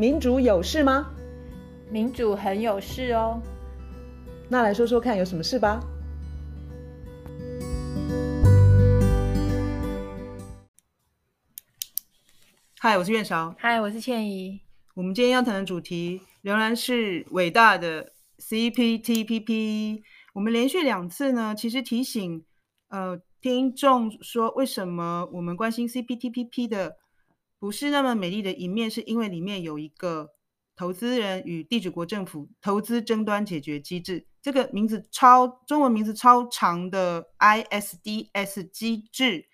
民主有事吗？民主很有事哦。那来说说看，有什么事吧？嗨，我是苑韶。嗨，我是倩怡。我们今天要谈的主题仍然是伟大的 CPTPP。我们连续两次呢，其实提醒呃听众说，为什么我们关心 CPTPP 的不是那么美丽的一面，是因为里面有一个投资人与地主国政府投资争端解决机制，这个名字超中文名字超长的 ISDS 机制。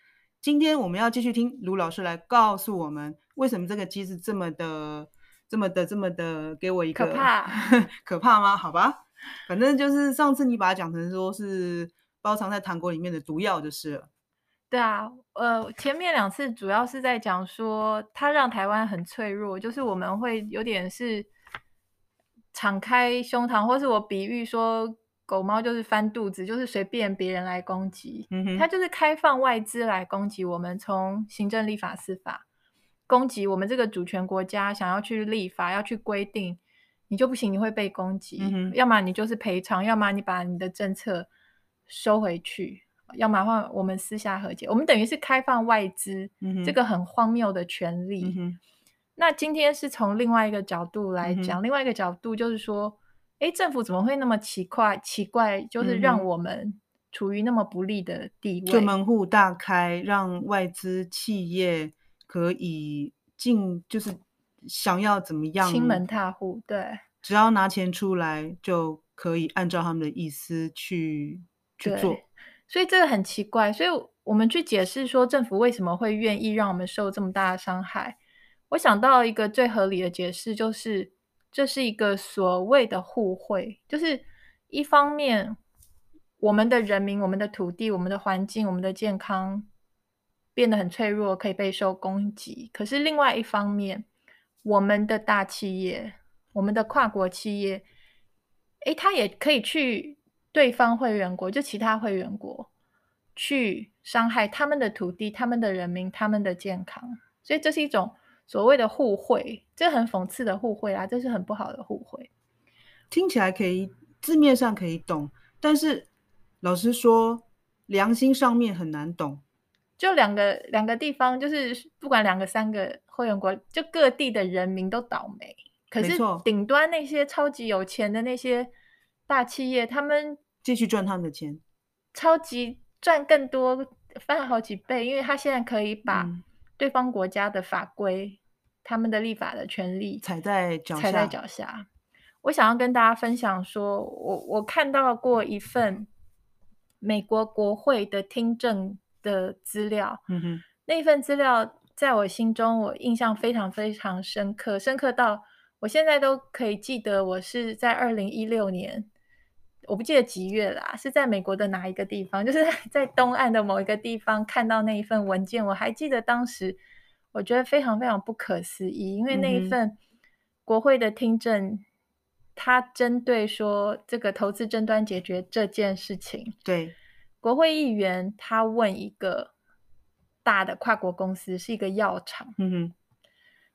今天我们要继续听卢老师来告诉我们，为什么这个机制这么的、这么的、这么的给我一个可怕？可怕吗？好吧，反正就是上次你把它讲成说是包藏在糖果里面的毒药就是了。对啊，呃，前面两次主要是在讲说，它让台湾很脆弱，就是我们会有点是敞开胸膛，或是我比喻说，狗猫就是翻肚子，就是随便别人来攻击，嗯哼，它就是开放外资来攻击我们，从行政、立法、司法攻击我们这个主权国家，想要去立法，要去规定，你就不行，你会被攻击，嗯哼，要么你就是赔偿，要么你把你的政策收回去。要麻烦我们私下和解，我们等于是开放外资，嗯、这个很荒谬的权利。嗯、那今天是从另外一个角度来讲，嗯、另外一个角度就是说，哎，政府怎么会那么奇怪？奇怪，就是让我们处于那么不利的地位，就门户大开，让外资企业可以进，就是想要怎么样，亲门踏户，对，只要拿钱出来就可以按照他们的意思去去做。所以这个很奇怪，所以我们去解释说政府为什么会愿意让我们受这么大的伤害。我想到一个最合理的解释，就是这是一个所谓的互惠，就是一方面我们的人民、我们的土地、我们的环境、我们的健康变得很脆弱，可以备受攻击；可是另外一方面，我们的大企业、我们的跨国企业，诶，他也可以去。对方会员国就其他会员国去伤害他们的土地、他们的人民、他们的健康，所以这是一种所谓的互惠，这很讽刺的互惠啊，这是很不好的互惠。听起来可以字面上可以懂，但是老实说，良心上面很难懂。就两个两个地方，就是不管两个三个会员国，就各地的人民都倒霉。可是顶端那些超级有钱的那些大企业，他们。继续赚他们的钱，超级赚更多，翻好几倍，因为他现在可以把对方国家的法规、嗯、他们的立法的权利踩在脚下。踩在脚下。我想要跟大家分享说，我我看到过一份美国国会的听证的资料，嗯哼，那份资料在我心中我印象非常非常深刻，深刻到我现在都可以记得，我是在二零一六年。我不记得几月啦，是在美国的哪一个地方？就是 在东岸的某一个地方看到那一份文件。我还记得当时，我觉得非常非常不可思议，因为那一份国会的听证，他针对说这个投资争端解决这件事情，对国会议员他问一个大的跨国公司，是一个药厂，嗯哼，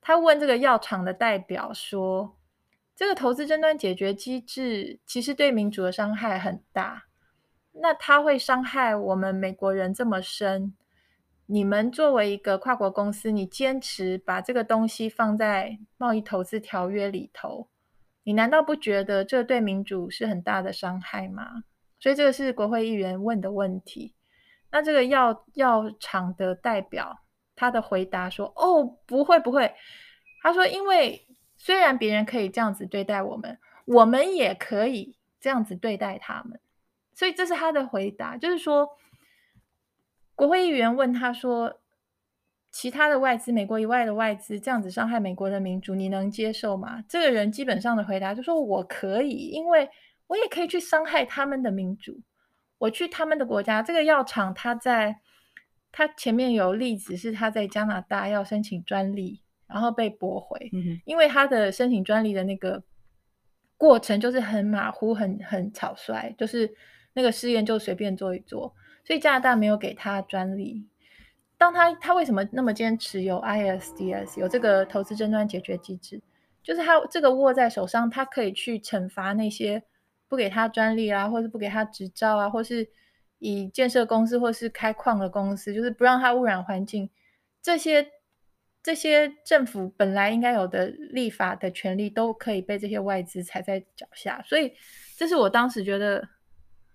他问这个药厂的代表说。这个投资争端解决机制其实对民主的伤害很大，那它会伤害我们美国人这么深。你们作为一个跨国公司，你坚持把这个东西放在贸易投资条约里头，你难道不觉得这对民主是很大的伤害吗？所以这个是国会议员问的问题。那这个药药厂的代表他的回答说：“哦，不会不会。”他说：“因为。”虽然别人可以这样子对待我们，我们也可以这样子对待他们。所以这是他的回答，就是说，国会议员问他说：“其他的外资，美国以外的外资这样子伤害美国的民主，你能接受吗？”这个人基本上的回答就说：“我可以，因为我也可以去伤害他们的民主。我去他们的国家，这个药厂，他在他前面有例子是他在加拿大要申请专利。”然后被驳回，嗯、因为他的申请专利的那个过程就是很马虎、很很草率，就是那个试验就随便做一做，所以加拿大没有给他专利。当他他为什么那么坚持有 ISDS 有这个投资争端解决机制？就是他这个握在手上，他可以去惩罚那些不给他专利啊，或是不给他执照啊，或是以建设公司或是开矿的公司，就是不让他污染环境，这些这些政府本来应该有的立法的权利，都可以被这些外资踩在脚下。所以，这是我当时觉得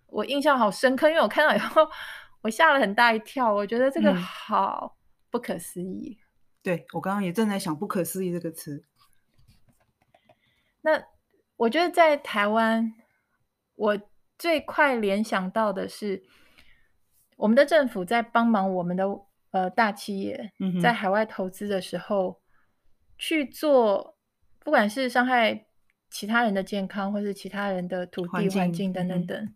我印象好深刻，因为我看到以后，我吓了很大一跳，我觉得这个好不可思议。嗯对，我刚刚也正在想“不可思议”这个词。那我觉得在台湾，我最快联想到的是，我们的政府在帮忙我们的呃大企业在海外投资的时候，嗯、去做不管是伤害其他人的健康，或是其他人的土地环境，等等等，嗯、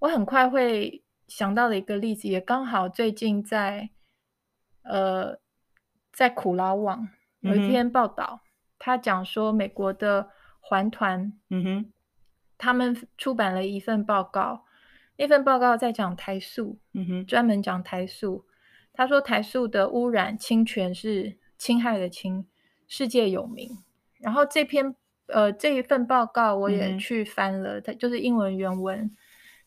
我很快会想到的一个例子，也刚好最近在呃。在苦劳网有一篇报道，他讲说美国的环团，嗯哼，他们出版了一份报告，那份报告在讲台塑，嗯哼，专门讲台塑。他说台塑的污染侵权是侵害的侵，世界有名。然后这篇呃这一份报告我也去翻了，它就是英文原文。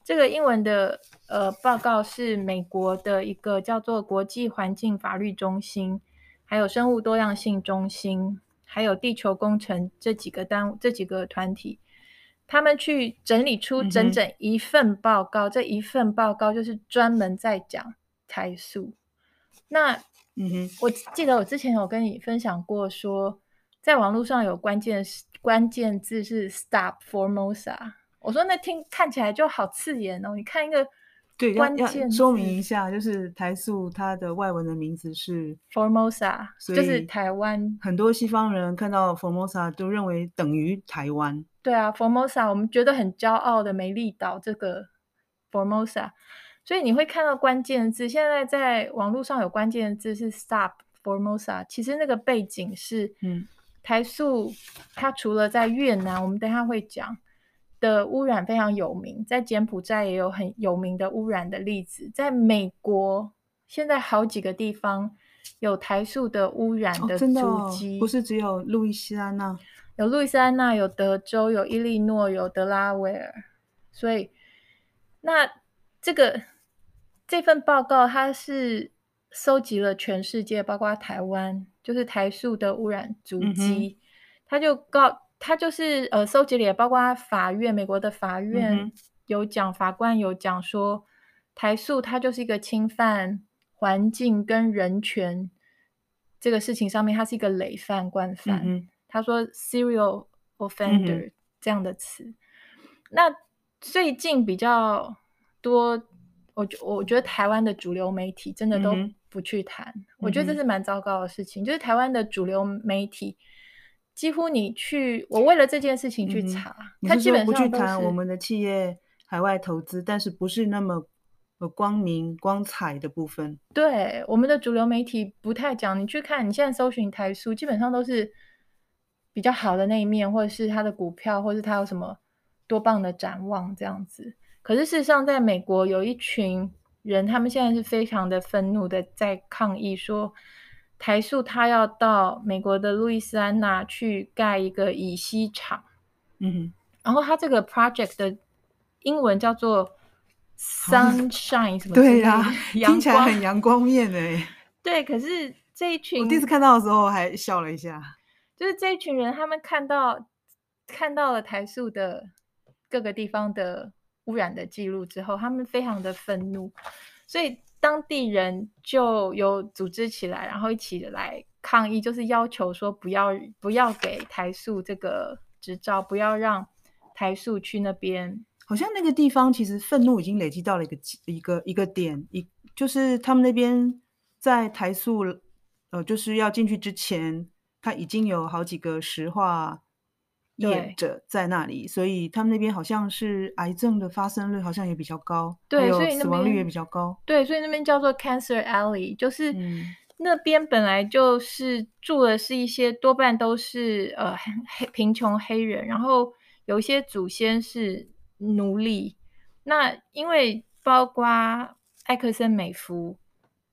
这个英文的呃报告是美国的一个叫做国际环境法律中心。还有生物多样性中心，还有地球工程这几个单这几个团体，他们去整理出整整一份报告。嗯、这一份报告就是专门在讲台塑。那，嗯哼，我记得我之前有跟你分享过说，说在网络上有关键关键字是 “Stop Formosa”。我说那听看起来就好刺眼哦。你看一个。对，要要说明一下，就是台塑它的外文的名字是 Formosa，就是台湾。很多西方人看到 Formosa 都认为等于台湾。对啊，Formosa，我们觉得很骄傲的美丽岛，这个 Formosa。所以你会看到关键字，现在在网络上有关键字是 Stop Formosa，其实那个背景是，嗯，台塑它除了在越南，我们等下会讲。的污染非常有名，在柬埔寨也有很有名的污染的例子。在美国，现在好几个地方有台塑的污染的足迹，哦哦，不是只有路易斯安那，有路易斯安那，有德州，有伊利诺，有德拉维尔。所以，那这个这份报告，它是收集了全世界，包括台湾，就是台塑的污染足迹，他、嗯、就告。他就是呃，收集了也包括法院，美国的法院有讲，嗯、法官有讲说，台塑它就是一个侵犯环境跟人权这个事情上面，它是一个累犯惯犯。嗯、他说 serial offender、嗯、这样的词。那最近比较多，我我觉得台湾的主流媒体真的都不去谈，嗯、我觉得这是蛮糟糕的事情，就是台湾的主流媒体。几乎你去，我为了这件事情去查，嗯、他基本上不去谈我们的企业海外投资，但是不是那么光明光彩的部分。对，我们的主流媒体不太讲。你去看，你现在搜寻台塑，基本上都是比较好的那一面，或者是他的股票，或者是他有什么多棒的展望这样子。可是事实上，在美国有一群人，他们现在是非常的愤怒的，在抗议说。台塑他要到美国的路易斯安那去盖一个乙烯厂，嗯哼，然后他这个 project 的英文叫做 sunshine 什么？对呀、啊，听起来很阳光面诶。对，可是这一群我第一次看到的时候还笑了一下，就是这一群人，他们看到看到了台塑的各个地方的污染的记录之后，他们非常的愤怒，所以。当地人就有组织起来，然后一起来抗议，就是要求说不要不要给台塑这个执照，不要让台塑去那边。好像那个地方其实愤怒已经累积到了一个一个一个点，一就是他们那边在台塑呃就是要进去之前，他已经有好几个石化。业者在那里，所以他们那边好像是癌症的发生率好像也比较高，对，所以死亡率也比较高。对，所以那边叫做 Cancer Alley，就是那边本来就是住的是一些多半都是呃黑贫穷黑人，然后有一些祖先是奴隶。那因为包括埃克森美孚、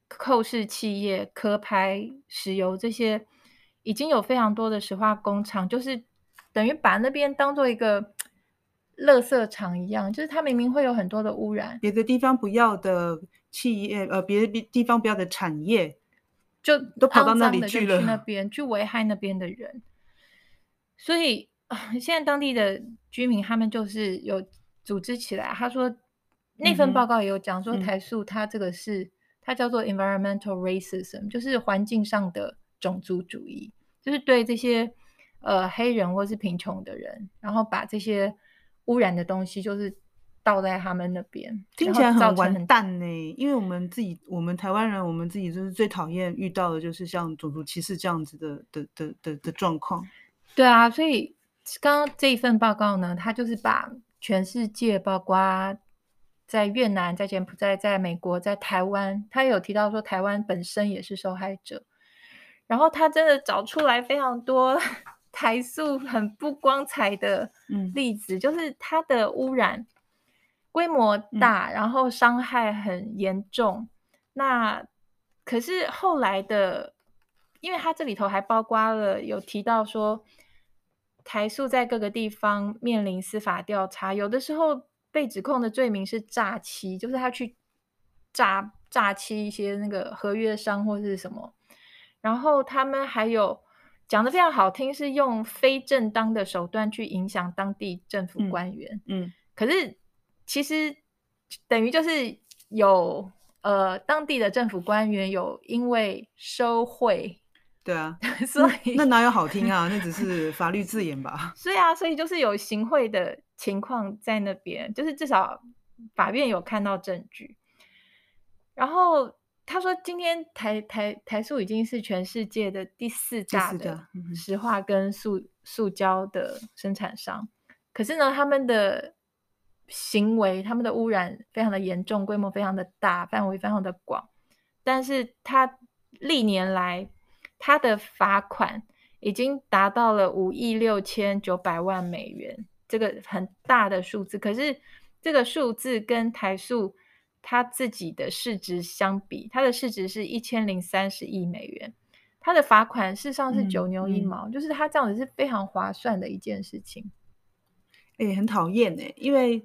寇氏企业、壳牌、石油这些。已经有非常多的石化工厂，就是等于把那边当做一个垃圾场一样，就是它明明会有很多的污染，别的地方不要的企业，呃，别的地方不要的产业，就都跑到那里去了，去那边去危害那边的人。所以现在当地的居民他们就是有组织起来，他说那份报告也有讲说台塑它这个是、嗯、它叫做 environmental racism，就是环境上的种族主义，就是对这些呃黑人或是贫穷的人，然后把这些污染的东西就是倒在他们那边，听起来很完蛋呢。因为我们自己，我们台湾人，我们自己就是最讨厌遇到的就是像种族歧视这样子的的的的的状况。对啊，所以刚刚这一份报告呢，他就是把全世界，包括在越南、在柬埔寨、在美国、在台湾，他有提到说台湾本身也是受害者。然后他真的找出来非常多台塑很不光彩的例子，嗯、就是它的污染规模大，嗯、然后伤害很严重。那可是后来的。因为它这里头还包括了有提到说，台塑在各个地方面临司法调查，有的时候被指控的罪名是诈欺，就是他去诈诈欺一些那个合约商或是什么，然后他们还有讲得非常好听，是用非正当的手段去影响当地政府官员。嗯，嗯，可是其实等于就是有呃当地的政府官员有因为收贿。对啊，所以那，那哪有好听啊？那只是法律字眼吧。所以啊，所以就是有行贿的情况在那边，就是至少法院有看到证据。然后他说，今天台台台塑已经是全世界的第四大的石化跟塑塑胶的生产商，可是呢，他们的行为、他们的污染非常的严重，规模非常的大，范围非常的广，但是他历年来。他的罚款已经达到了五亿六千九百万美元，这个很大的数字。可是这个数字跟台塑他自己的市值相比，他的市值是一千零三十亿美元，他的罚款事实上是九牛一毛，嗯嗯、就是他这样子是非常划算的一件事情。哎、欸，很讨厌哎，因为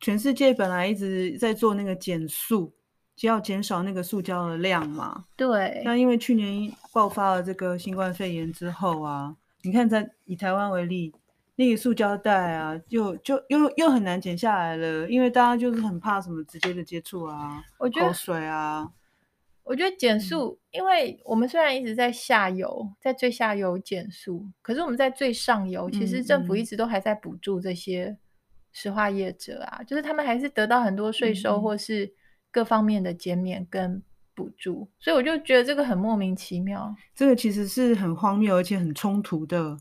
全世界本来一直在做那个减速。就要减少那个塑胶的量嘛？对。那因为去年爆发了这个新冠肺炎之后啊，你看在以台湾为例，那个塑胶袋啊，就就又又很难减下来了，因为大家就是很怕什么直接的接触啊，我觉得口水啊。我觉得减塑，嗯、因为我们虽然一直在下游，在最下游减速，可是我们在最上游，其实政府一直都还在补助这些石化业者啊，嗯嗯就是他们还是得到很多税收或是。各方面的减免跟补助，所以我就觉得这个很莫名其妙。这个其实是很荒谬，而且很冲突的。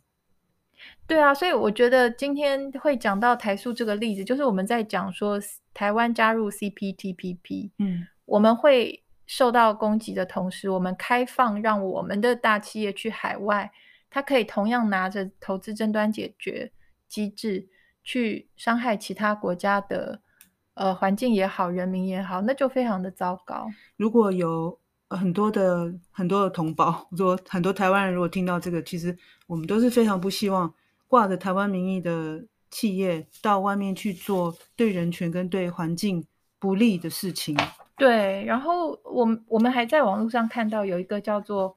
对啊，所以我觉得今天会讲到台塑这个例子，就是我们在讲说台湾加入 CPTPP，嗯，我们会受到攻击的同时，我们开放让我们的大企业去海外，它可以同样拿着投资争端解决机制去伤害其他国家的。呃，环境也好，人民也好，那就非常的糟糕。如果有很多的很多的同胞，说很多台湾人，如果听到这个，其实我们都是非常不希望挂着台湾名义的企业到外面去做对人权跟对环境不利的事情。对，然后我们我们还在网络上看到有一个叫做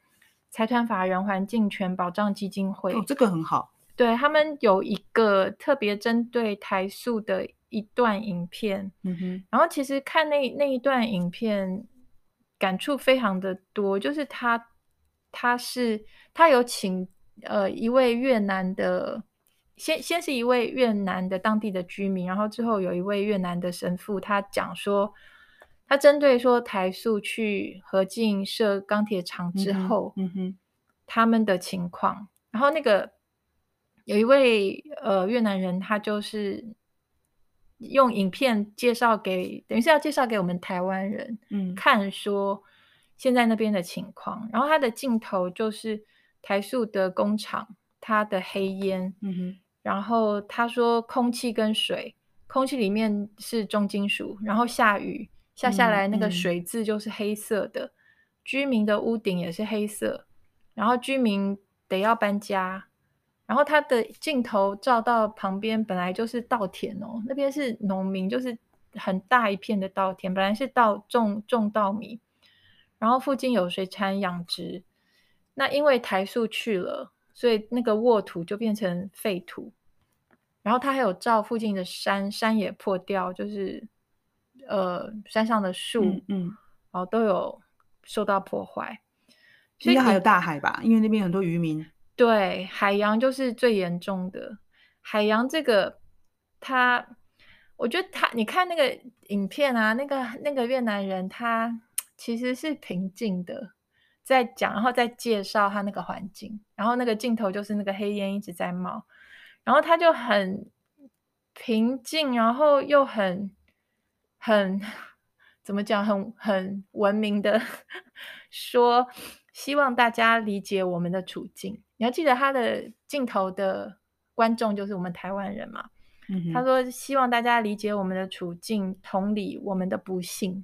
财团法人环境权保障基金会，哦，这个很好。对，他们有一个特别针对台塑的。一段影片，嗯哼，然后其实看那那一段影片，感触非常的多。就是他，他是他有请呃一位越南的，先先是一位越南的当地的居民，然后之后有一位越南的神父，他讲说，他针对说台塑去合进设钢铁厂之后，嗯哼，他们的情况。然后那个有一位呃越南人，他就是。用影片介绍给，等于是要介绍给我们台湾人，嗯，看说现在那边的情况。然后他的镜头就是台塑的工厂，它的黑烟，嗯哼。然后他说空气跟水，空气里面是重金属，然后下雨下下来那个水渍就是黑色的，嗯嗯、居民的屋顶也是黑色，然后居民。得要搬家。然后他的镜头照到旁边，本来就是稻田哦，那边是农民，就是很大一片的稻田，本来是稻种种稻米，然后附近有水产养殖。那因为台塑去了，所以那个沃土就变成废土。然后他还有照附近的山，山也破掉，就是呃山上的树，嗯，嗯，然后都有受到破坏。应该还有大海吧，因为那边很多渔民。对，海洋就是最严重的。海洋这个，他，我觉得他，你看那个影片啊，那个那个越南人，他其实是平静的，在讲，然后在介绍他那个环境，然后那个镜头就是那个黑烟一直在冒，然后他就很平静，然后又很很怎么讲，很很文明的 说，希望大家理解我们的处境。你要记得他的镜头的观众就是我们台湾人嘛？嗯、他说希望大家理解我们的处境，同理我们的不幸。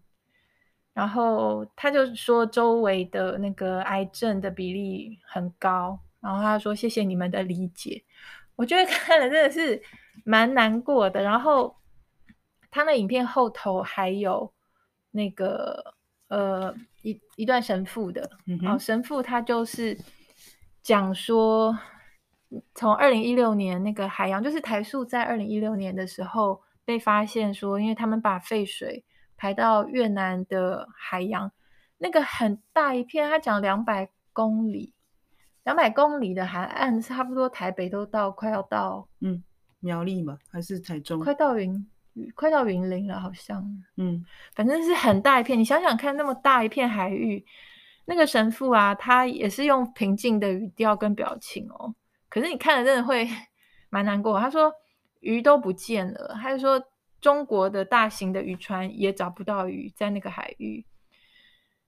然后他就说周围的那个癌症的比例很高，然后他说谢谢你们的理解。我觉得 看了真的是蛮难过的。然后他那影片后头还有那个呃一一段神父的，嗯、哦，神父他就是。讲说，从二零一六年那个海洋，就是台塑在二零一六年的时候被发现说，因为他们把废水排到越南的海洋，那个很大一片，他讲两百公里，两百公里的海岸，差不多台北都到，快要到，嗯，苗栗嘛，还是台中？快到云，快到云林了，好像，嗯，反正是很大一片。你想想看，那么大一片海域。那个神父啊，他也是用平静的语调跟表情哦，可是你看了真的会 蛮难过。他说鱼都不见了，他就说中国的大型的渔船也找不到鱼在那个海域。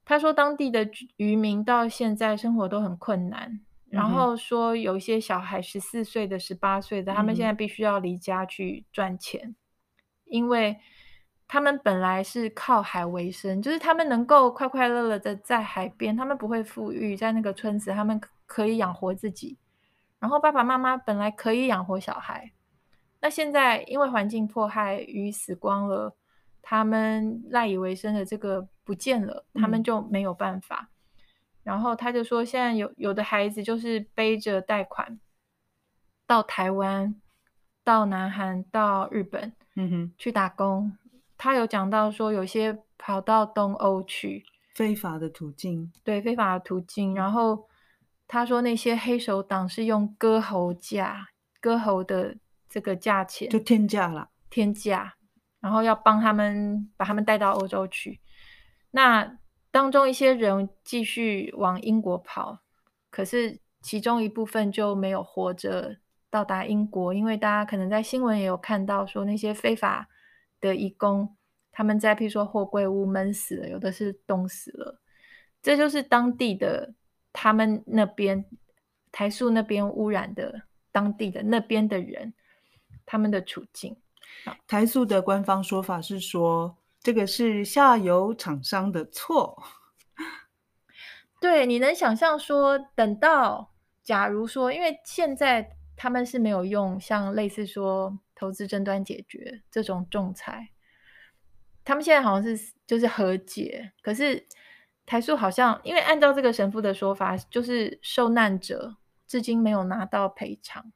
他说当地的渔民到现在生活都很困难，然后说有一些小孩十四岁的、十八岁的，他们现在必须要离家去赚钱，因为。他们本来是靠海为生，就是他们能够快快乐乐的在海边，他们不会富裕，在那个村子，他们可以养活自己。然后爸爸妈妈本来可以养活小孩，那现在因为环境迫害，鱼死光了，他们赖以为生的这个不见了，他们就没有办法。嗯、然后他就说，现在有有的孩子就是背着贷款到台湾、到南韩、到日本，嗯哼，去打工。他有讲到说，有些跑到东欧去，非法的途径，对，非法的途径。然后他说，那些黑手党是用割喉价，割喉的这个价钱，就天价了，天价。然后要帮他们把他们带到欧洲去。那当中一些人继续往英国跑，可是其中一部分就没有活着到达英国，因为大家可能在新闻也有看到说那些非法。的义工，他们在譬如说货柜屋闷死了，有的是冻死了，这就是当地的他们那边台塑那边污染的当地的那边的人，他们的处境。台塑的官方说法是说，这个是下游厂商的错。对，你能想象说，等到假如说，因为现在他们是没有用像类似说。投资争端解决这种仲裁，他们现在好像是就是和解，可是台塑好像因为按照这个神父的说法，就是受难者至今没有拿到赔偿。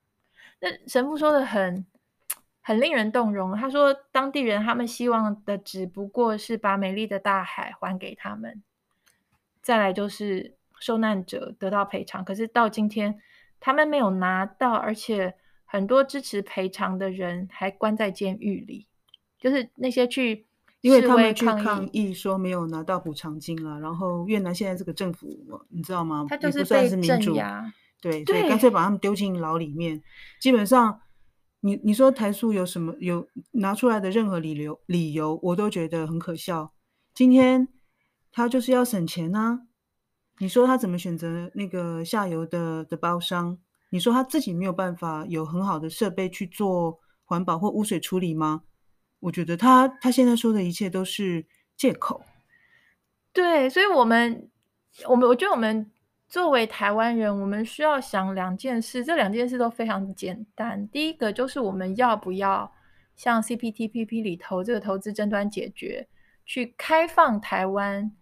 那神父说的很很令人动容，他说当地人他们希望的只不过是把美丽的大海还给他们，再来就是受难者得到赔偿，可是到今天他们没有拿到，而且。很多支持赔偿的人还关在监狱里，就是那些去因为他们去抗议说没有拿到补偿金了，然后越南现在这个政府你知道吗？他就是被镇压，对，所以干脆把他们丢进牢里面。基本上，你你说台塑有什么有拿出来的任何理由理由，我都觉得很可笑。今天他就是要省钱啊！你说他怎么选择那个下游的的包商？你说他自己没有办法有很好的设备去做环保或污水处理吗？我觉得他他现在说的一切都是借口。对，所以我们我们我觉得我们作为台湾人，我们需要想两件事，这两件事都非常简单。第一个就是我们要不要像 CPTPP 里头这个投资争端解决，去开放台湾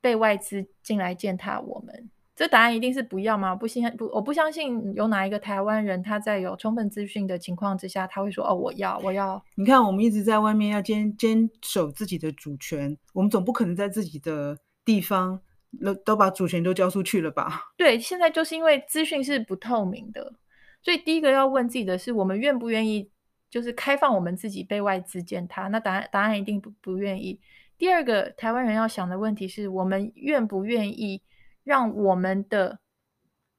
被外资进来践踏我们？这答案一定是不要吗？不信不，我不相信有哪一个台湾人他在有充分资讯的情况之下，他会说哦，我要，我要。你看，我们一直在外面要坚坚守自己的主权，我们总不可能在自己的地方都都把主权都交出去了吧？对，现在就是因为资讯是不透明的，所以第一个要问自己的是，我们愿不愿意就是开放我们自己被外资践踏？那答案答案一定不不愿意。第二个台湾人要想的问题是我们愿不愿意？让我们的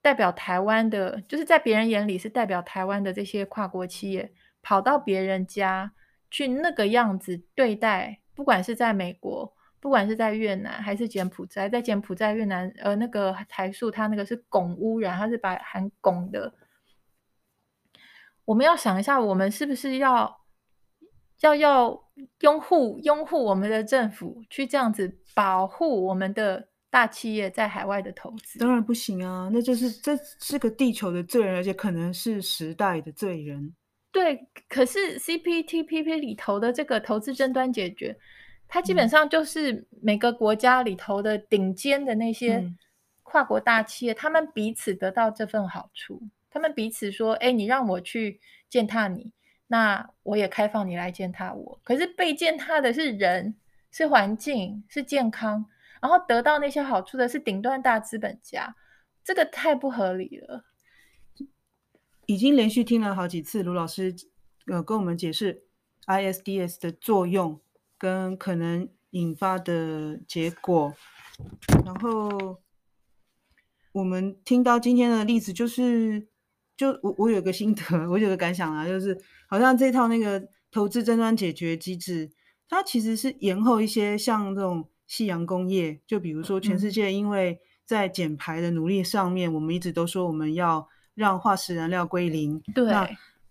代表台湾的，就是在别人眼里是代表台湾的这些跨国企业，跑到别人家去那个样子对待，不管是在美国，不管是在越南，还是柬埔寨，在柬埔寨、越南，呃，那个台塑，它那个是汞污染，它是把含汞的。我们要想一下，我们是不是要要要拥护拥护我们的政府，去这样子保护我们的？大企业在海外的投资当然不行啊，那就是这是个地球的罪人，而且可能是时代的罪人。对，可是 CPTPP 里头的这个投资争端解决，它基本上就是每个国家里头的顶尖的那些跨国大企业，嗯、他们彼此得到这份好处，他们彼此说：“哎，你让我去践踏你，那我也开放你来践踏我。”可是被践踏的是人，是环境，是健康。然后得到那些好处的是顶端大资本家，这个太不合理了。已经连续听了好几次卢老师呃跟我们解释 ISDS 的作用跟可能引发的结果，然后我们听到今天的例子，就是就我我有个心得，我有个感想啊，就是好像这套那个投资争端解决机制，它其实是延后一些像这种。夕阳工业，就比如说，全世界因为在减排的努力上面，嗯、我们一直都说我们要让化石燃料归零。对。那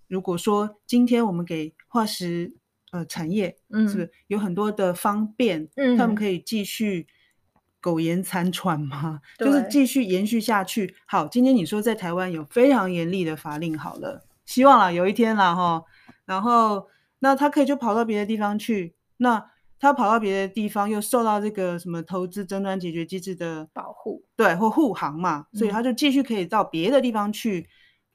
如果说今天我们给化石呃产业，嗯，是不是有很多的方便，嗯，他们可以继续苟延残喘吗，就是继续延续下去。好，今天你说在台湾有非常严厉的法令，好了，希望啦有一天啦哈，然后那他可以就跑到别的地方去，那。他跑到别的地方，又受到这个什么投资争端解决机制的保护，对，或护航嘛，所以他就继续可以到别的地方去，嗯、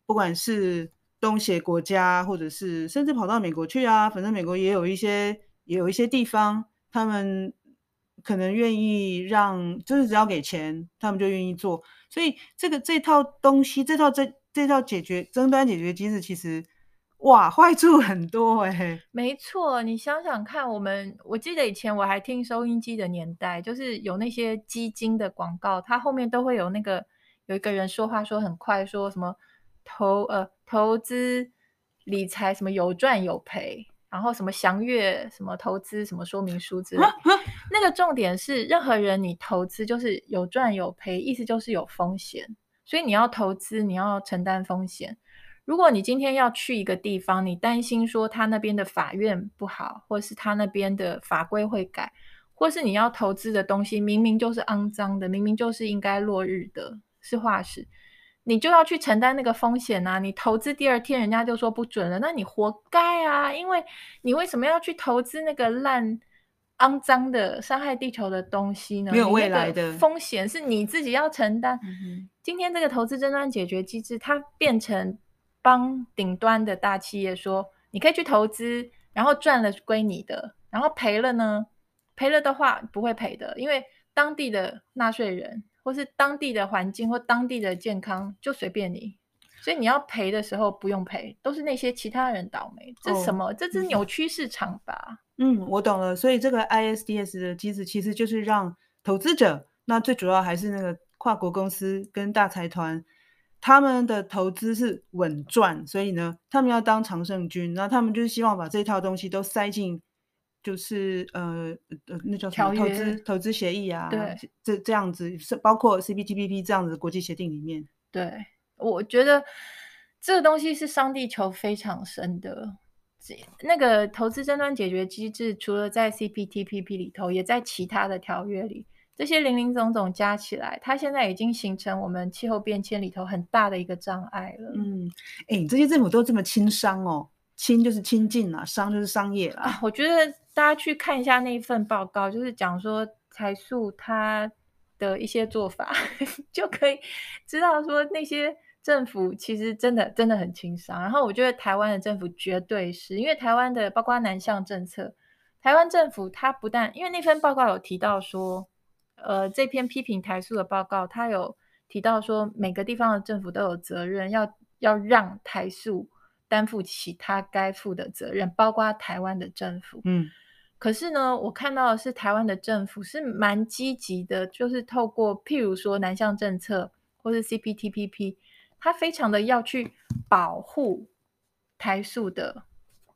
不管是东协国家，或者是甚至跑到美国去啊，反正美国也有一些，也有一些地方，他们可能愿意让，就是只要给钱，他们就愿意做。所以这个这套东西，这套这这套解决争端解决机制，其实。哇，坏处很多哎、欸！没错，你想想看，我们我记得以前我还听收音机的年代，就是有那些基金的广告，它后面都会有那个有一个人说话说很快，说什么投呃投资理财什么有赚有赔，然后什么详阅什么投资什么说明书之类。那个重点是，任何人你投资就是有赚有赔，意思就是有风险，所以你要投资，你要承担风险。如果你今天要去一个地方，你担心说他那边的法院不好，或是他那边的法规会改，或是你要投资的东西明明就是肮脏的，明明就是应该落日的，是化石，你就要去承担那个风险啊！你投资第二天人家就说不准了，那你活该啊！因为你为什么要去投资那个烂、肮脏的、伤害地球的东西呢？没有未来的风险是你自己要承担。嗯、今天这个投资争端解决机制，它变成。帮顶端的大企业说，你可以去投资，然后赚了归你的，然后赔了呢？赔了的话不会赔的，因为当地的纳税人或是当地的环境或当地的健康就随便你，所以你要赔的时候不用赔，都是那些其他人倒霉。这是什么？哦、这是扭曲市场吧？嗯，我懂了。所以这个 ISDS 的机制其实就是让投资者，那最主要还是那个跨国公司跟大财团。他们的投资是稳赚，所以呢，他们要当常胜军。那他们就是希望把这套东西都塞进，就是呃呃，那叫什么？投资投资协议啊，对，这这样子是包括 CPTPP 这样子的国际协定里面。对，我觉得这个东西是伤地球非常深的。那个投资争端解决机制，除了在 CPTPP 里头，也在其他的条约里。这些零零总总加起来，它现在已经形成我们气候变迁里头很大的一个障碍了。嗯，哎，这些政府都这么亲商哦，亲就是亲近啦，商就是商业啦。啊，我觉得大家去看一下那一份报告，就是讲说台塑它的一些做法，就可以知道说那些政府其实真的真的很轻商。然后我觉得台湾的政府绝对是因为台湾的包括南向政策，台湾政府它不但因为那份报告有提到说。呃，这篇批评台塑的报告，他有提到说，每个地方的政府都有责任，要要让台塑担负起他该负的责任，包括台湾的政府。嗯，可是呢，我看到的是台湾的政府是蛮积极的，就是透过譬如说南向政策或是 CPTPP，他非常的要去保护台塑的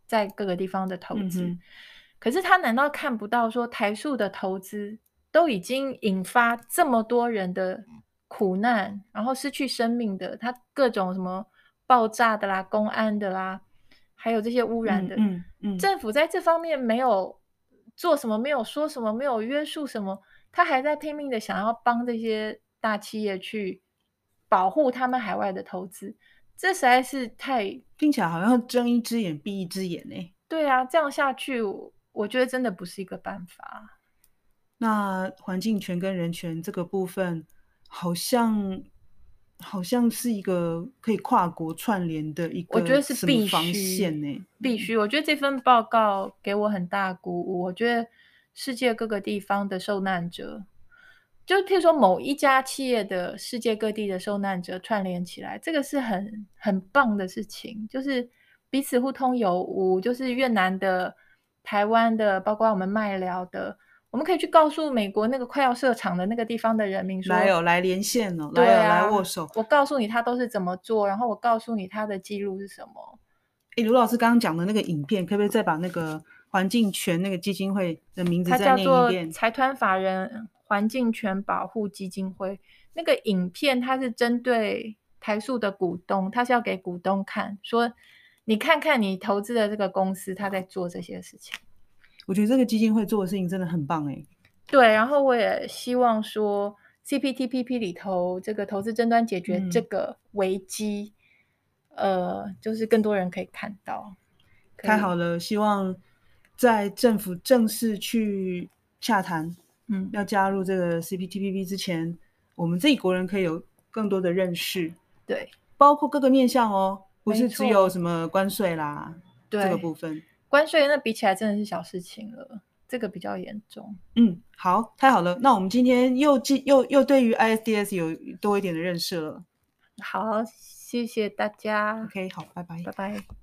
在各个地方的投资。嗯、可是他难道看不到说台塑的投资？都已经引发这么多人的苦难，然后失去生命的，他各种什么爆炸的啦、公安的啦，还有这些污染的，嗯嗯嗯、政府在这方面没有做什么，没有说什么，没有约束什么，他还在拼命的想要帮这些大企业去保护他们海外的投资，这实在是太听起来好像睁一只眼闭一只眼呢。对啊，这样下去，我觉得真的不是一个办法。那环境权跟人权这个部分，好像好像是一个可以跨国串联的一个，我觉得是必须线呢，必须。我觉得这份报告给我很大鼓舞。我觉得世界各个地方的受难者，就譬如说某一家企业的世界各地的受难者串联起来，这个是很很棒的事情，就是彼此互通有无。就是越南的、台湾的，包括我们麦寮的。我们可以去告诉美国那个快要设厂的那个地方的人民说：“来有来连线哦，对啊，来有来握手。”我告诉你他都是怎么做，然后我告诉你他的记录是什么。诶，卢老师刚刚讲的那个影片，可不可以再把那个环境权那个基金会的名字再念一遍？它叫做财团法人环境权保护基金会。那个影片它是针对台塑的股东，它是要给股东看，说你看看你投资的这个公司，他在做这些事情。我觉得这个基金会做的事情真的很棒哎。对，然后我也希望说，CPTPP 里头这个投资争端解决这个危机，嗯、呃，就是更多人可以看到。太好了，希望在政府正式去洽谈，嗯，要加入这个 CPTPP 之前，我们自己国人可以有更多的认识。对，包括各个面向哦，不是只有什么关税啦，这个部分。关税那比起来真的是小事情了，这个比较严重。嗯，好，太好了，那我们今天又进又又对于 ISDS 有多一点的认识了。好，谢谢大家。OK，好，拜拜，拜拜。